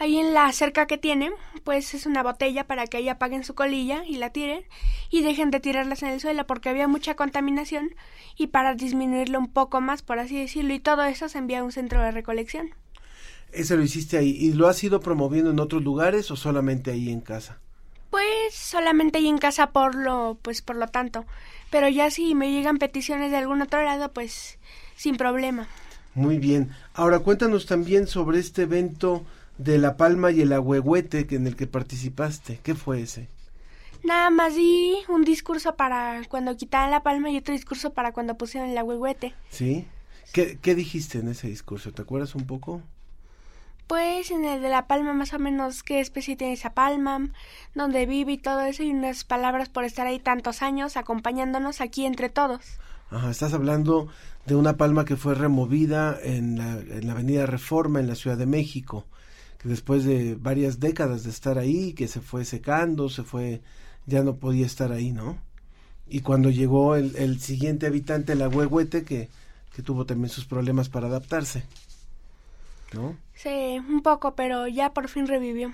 J: Ahí en la cerca que tienen, pues es una botella para que ahí apaguen su colilla y la tiren y dejen de tirarlas en el suelo porque había mucha contaminación y para disminuirlo un poco más, por así decirlo, y todo eso se envía a un centro de recolección.
A: Ese lo hiciste ahí. ¿Y lo has ido promoviendo en otros lugares o solamente ahí en casa?
J: Pues solamente ahí en casa por lo, pues por lo tanto. Pero ya si me llegan peticiones de algún otro lado, pues sin problema.
A: Muy bien. Ahora cuéntanos también sobre este evento de La Palma y el Agüehuete en el que participaste. ¿Qué fue ese?
J: Nada más di un discurso para cuando quitaban la palma y otro discurso para cuando pusieron el agüehuete.
A: ¿Sí? ¿Qué, ¿Qué dijiste en ese discurso? ¿Te acuerdas un poco?
J: Pues en el de la palma más o menos qué especie tiene esa palma, dónde vive y todo eso y unas palabras por estar ahí tantos años acompañándonos aquí entre todos.
A: Ajá, estás hablando de una palma que fue removida en la, en la avenida Reforma en la Ciudad de México que después de varias décadas de estar ahí, que se fue secando, se fue, ya no podía estar ahí, ¿no? Y cuando llegó el, el siguiente habitante, el agüehuete, que, que tuvo también sus problemas para adaptarse, ¿no?
J: Sí, un poco, pero ya por fin revivió.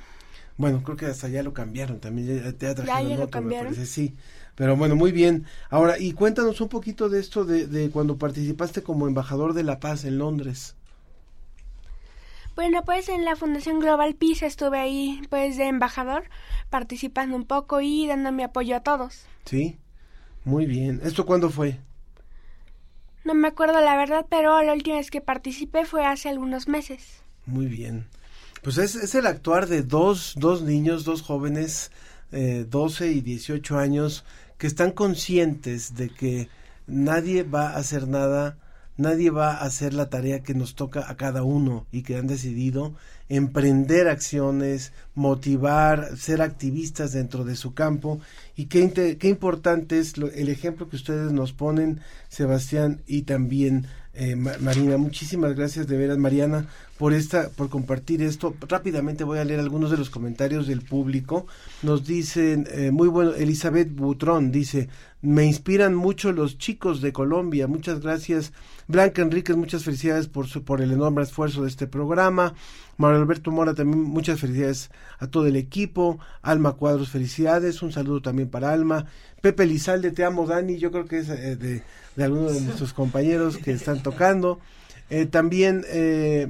A: Bueno, creo que hasta ya lo cambiaron, también ya, ya,
J: ya, ya lo cambiaron.
A: sí. Pero bueno, muy bien. Ahora, y cuéntanos un poquito de esto de, de cuando participaste como embajador de la paz en Londres.
J: Bueno, pues en la Fundación Global Peace estuve ahí pues de embajador, participando un poco y dando mi apoyo a todos.
A: Sí, muy bien. ¿Esto cuándo fue?
J: No me acuerdo la verdad, pero la última vez que participé fue hace algunos meses.
A: Muy bien. Pues es, es el actuar de dos, dos niños, dos jóvenes, eh, 12 y 18 años, que están conscientes de que nadie va a hacer nada nadie va a hacer la tarea que nos toca a cada uno y que han decidido emprender acciones, motivar, ser activistas dentro de su campo. Y qué, qué importante es el ejemplo que ustedes nos ponen, Sebastián y también eh, Marina. Muchísimas gracias de veras, Mariana, por esta, por compartir esto. Rápidamente voy a leer algunos de los comentarios del público. Nos dicen, eh, muy bueno, Elizabeth Butrón dice, me inspiran mucho los chicos de Colombia. Muchas gracias, Blanca Enríquez, muchas felicidades por su, por el enorme esfuerzo de este programa. Mario Alberto Mora también muchas felicidades a todo el equipo. Alma Cuadros, felicidades. Un saludo también para Alma. Pepe Lizalde, te amo, Dani. Yo creo que es eh, de, de algunos de nuestros compañeros que están tocando. Eh, también eh,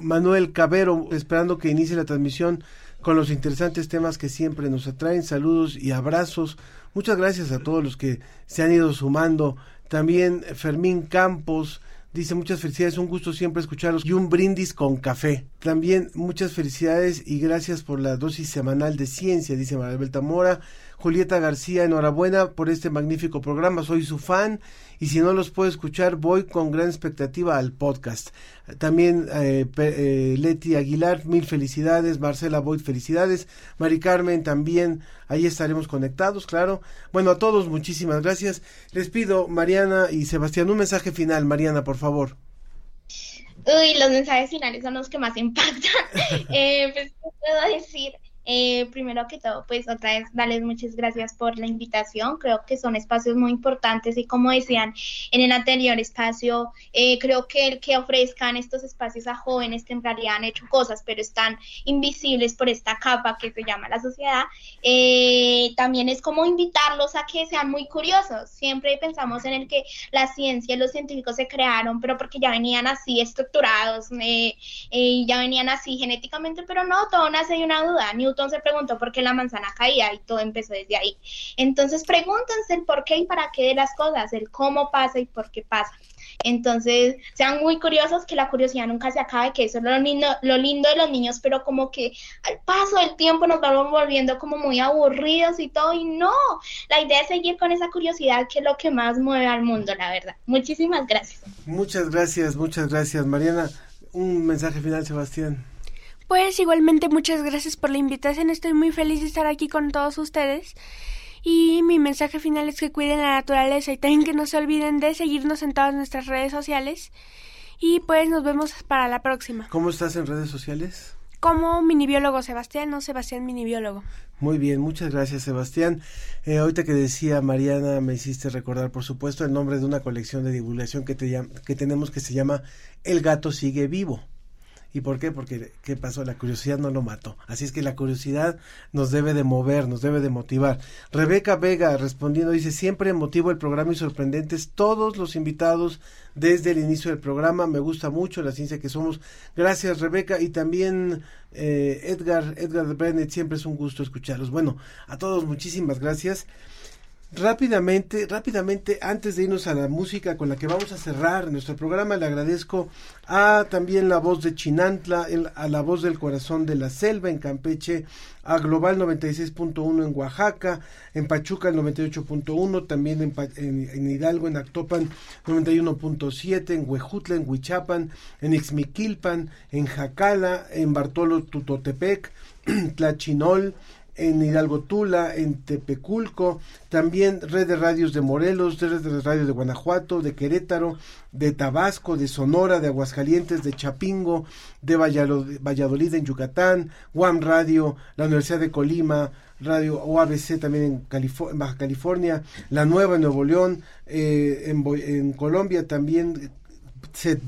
A: Manuel Cabero, esperando que inicie la transmisión con los interesantes temas que siempre nos atraen. Saludos y abrazos. Muchas gracias a todos los que se han ido sumando. También Fermín Campos, Dice muchas felicidades, un gusto siempre escucharlos y un brindis con café. También muchas felicidades y gracias por la dosis semanal de ciencia, dice Maribel Tamora. Julieta García, enhorabuena por este magnífico programa, soy su fan y si no los puedo escuchar voy con gran expectativa al podcast. También eh, eh, Leti Aguilar, mil felicidades, Marcela Boyd, felicidades, Mari Carmen también, ahí estaremos conectados, claro. Bueno, a todos muchísimas gracias. Les pido, Mariana y Sebastián, un mensaje final, Mariana, por favor.
I: Uy, los mensajes finales son los que más impactan. eh, pues, puedo decir? Eh, primero que todo, pues otra vez darles muchas gracias por la invitación. Creo que son espacios muy importantes y como decían en el anterior espacio, eh, creo que el que ofrezcan estos espacios a jóvenes que en realidad han hecho cosas, pero están invisibles por esta capa que se llama la sociedad, eh, también es como invitarlos a que sean muy curiosos. Siempre pensamos en el que la ciencia y los científicos se crearon, pero porque ya venían así estructurados, y ya venían así genéticamente, pero no, todo nace de una duda. Newton se preguntó por qué la manzana caía y todo empezó desde ahí. Entonces pregúntense el por qué y para qué de las cosas, el cómo pasa y por qué pasa. Entonces, sean muy curiosos, que la curiosidad nunca se acabe, que eso es lo lindo, lo lindo de los niños, pero como que al paso del tiempo nos vamos volviendo como muy aburridos y todo, y no, la idea es seguir con esa curiosidad que es lo que más mueve al mundo, la verdad. Muchísimas gracias.
A: Muchas gracias, muchas gracias, Mariana. Un mensaje final, Sebastián.
J: Pues igualmente muchas gracias por la invitación. Estoy muy feliz de estar aquí con todos ustedes. Y mi mensaje final es que cuiden la naturaleza y también que no se olviden de seguirnos en todas nuestras redes sociales. Y pues nos vemos para la próxima.
A: ¿Cómo estás en redes sociales?
J: Como minibiólogo Sebastián, no Sebastián minibiólogo.
A: Muy bien, muchas gracias Sebastián. Eh, ahorita que decía Mariana, me hiciste recordar, por supuesto, el nombre de una colección de divulgación que, te, que tenemos que se llama El gato sigue vivo. ¿Y por qué? Porque, ¿qué pasó? La curiosidad no lo mató. Así es que la curiosidad nos debe de mover, nos debe de motivar. Rebeca Vega respondiendo dice, siempre motivo el programa y sorprendentes todos los invitados desde el inicio del programa. Me gusta mucho la ciencia que somos. Gracias Rebeca y también eh, Edgar, Edgar Bennett, siempre es un gusto escucharlos. Bueno, a todos muchísimas gracias. Rápidamente, rápidamente, antes de irnos a la música con la que vamos a cerrar nuestro programa, le agradezco a también la voz de Chinantla, a la voz del corazón de la selva en Campeche, a Global 96.1 en Oaxaca, en Pachuca el 98.1, también en, en, Hidalgo, en Actopan 91.7, en Huejutla, en Huichapan, en Ixmiquilpan, en Jacala, en Bartolo Tutotepec, Tlachinol, en Hidalgo Tula, en Tepeculco, también Red de Radios de Morelos, Red de Radios de Guanajuato, de Querétaro, de Tabasco, de Sonora, de Aguascalientes, de Chapingo, de Valladolid en Yucatán, Guam Radio, la Universidad de Colima, Radio OABC también en, Baja California, La Nueva en Nuevo León, eh, en, en Colombia también, Set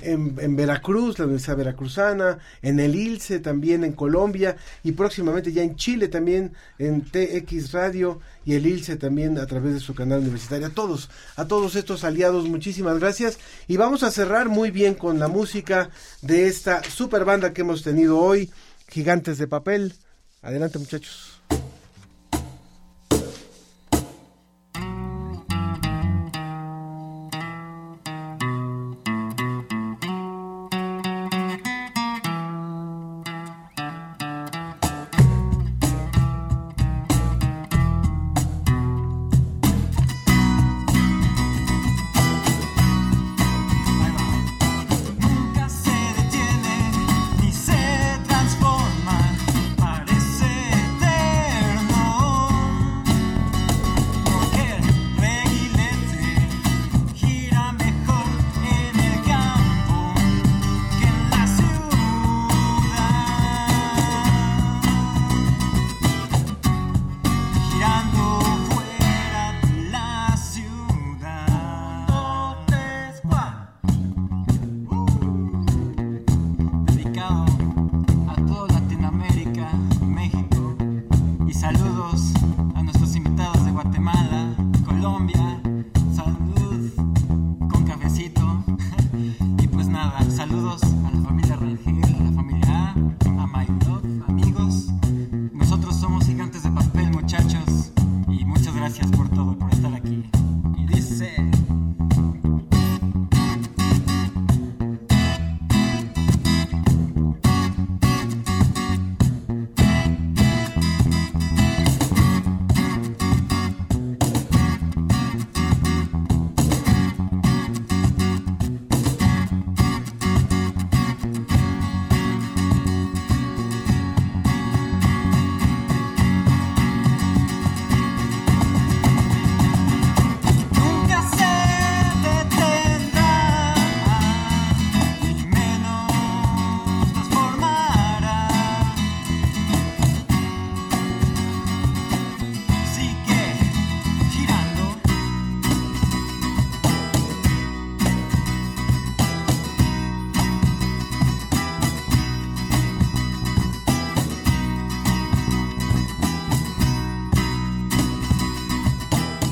A: Boyacá, en, Veracruz, la Universidad Veracruzana, en el ILCE también en Colombia y próximamente ya en Chile también en TX Radio y el ILCE también a través de su canal universitario. A todos, a todos estos aliados, muchísimas gracias y vamos a cerrar muy bien con la música de esta super banda que hemos tenido hoy, Gigantes de Papel. Adelante muchachos.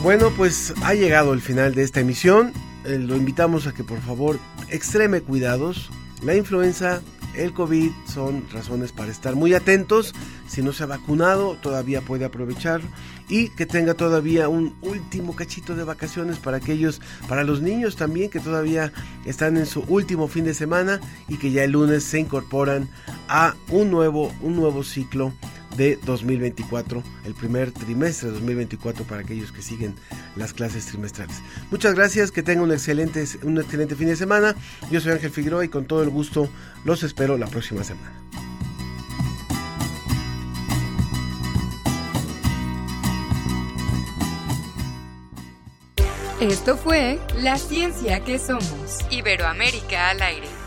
A: Bueno, pues ha llegado el final de esta emisión. Eh, lo invitamos a que por favor extreme cuidados. La influenza, el COVID son razones para estar muy atentos. Si no se ha vacunado, todavía puede aprovechar y que tenga todavía un último cachito de vacaciones para aquellos, para los niños también que todavía están en su último fin de semana y que ya el lunes se incorporan a un nuevo, un nuevo ciclo de 2024, el primer trimestre de 2024 para aquellos que siguen las clases trimestrales. Muchas gracias, que tengan un excelente, un excelente fin de semana. Yo soy Ángel Figueroa y con todo el gusto los espero la próxima semana.
B: Esto fue La Ciencia que Somos, Iberoamérica al aire.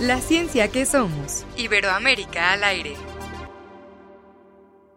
B: La ciencia que somos. Iberoamérica al aire.